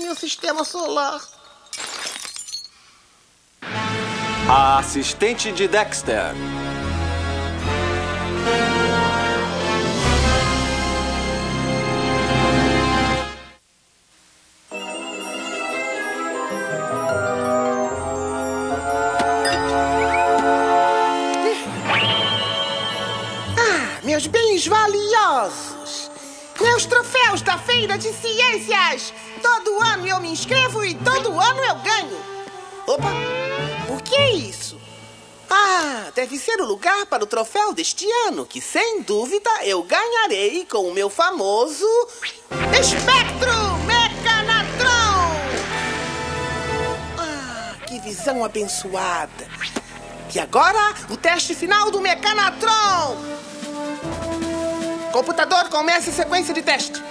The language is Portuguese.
meu sistema solar. A assistente de Dexter. Ah, meus bens valiosos. Meus troféus da Feira de Ciências. Todo ano eu me inscrevo e todo ano eu ganho. Opa, o que é isso? Ah, deve ser o lugar para o troféu deste ano, que sem dúvida eu ganharei com o meu famoso Espectro Mecanatron! Ah, que visão abençoada! E agora, o teste final do Mecanatron! Computador, comece a sequência de teste.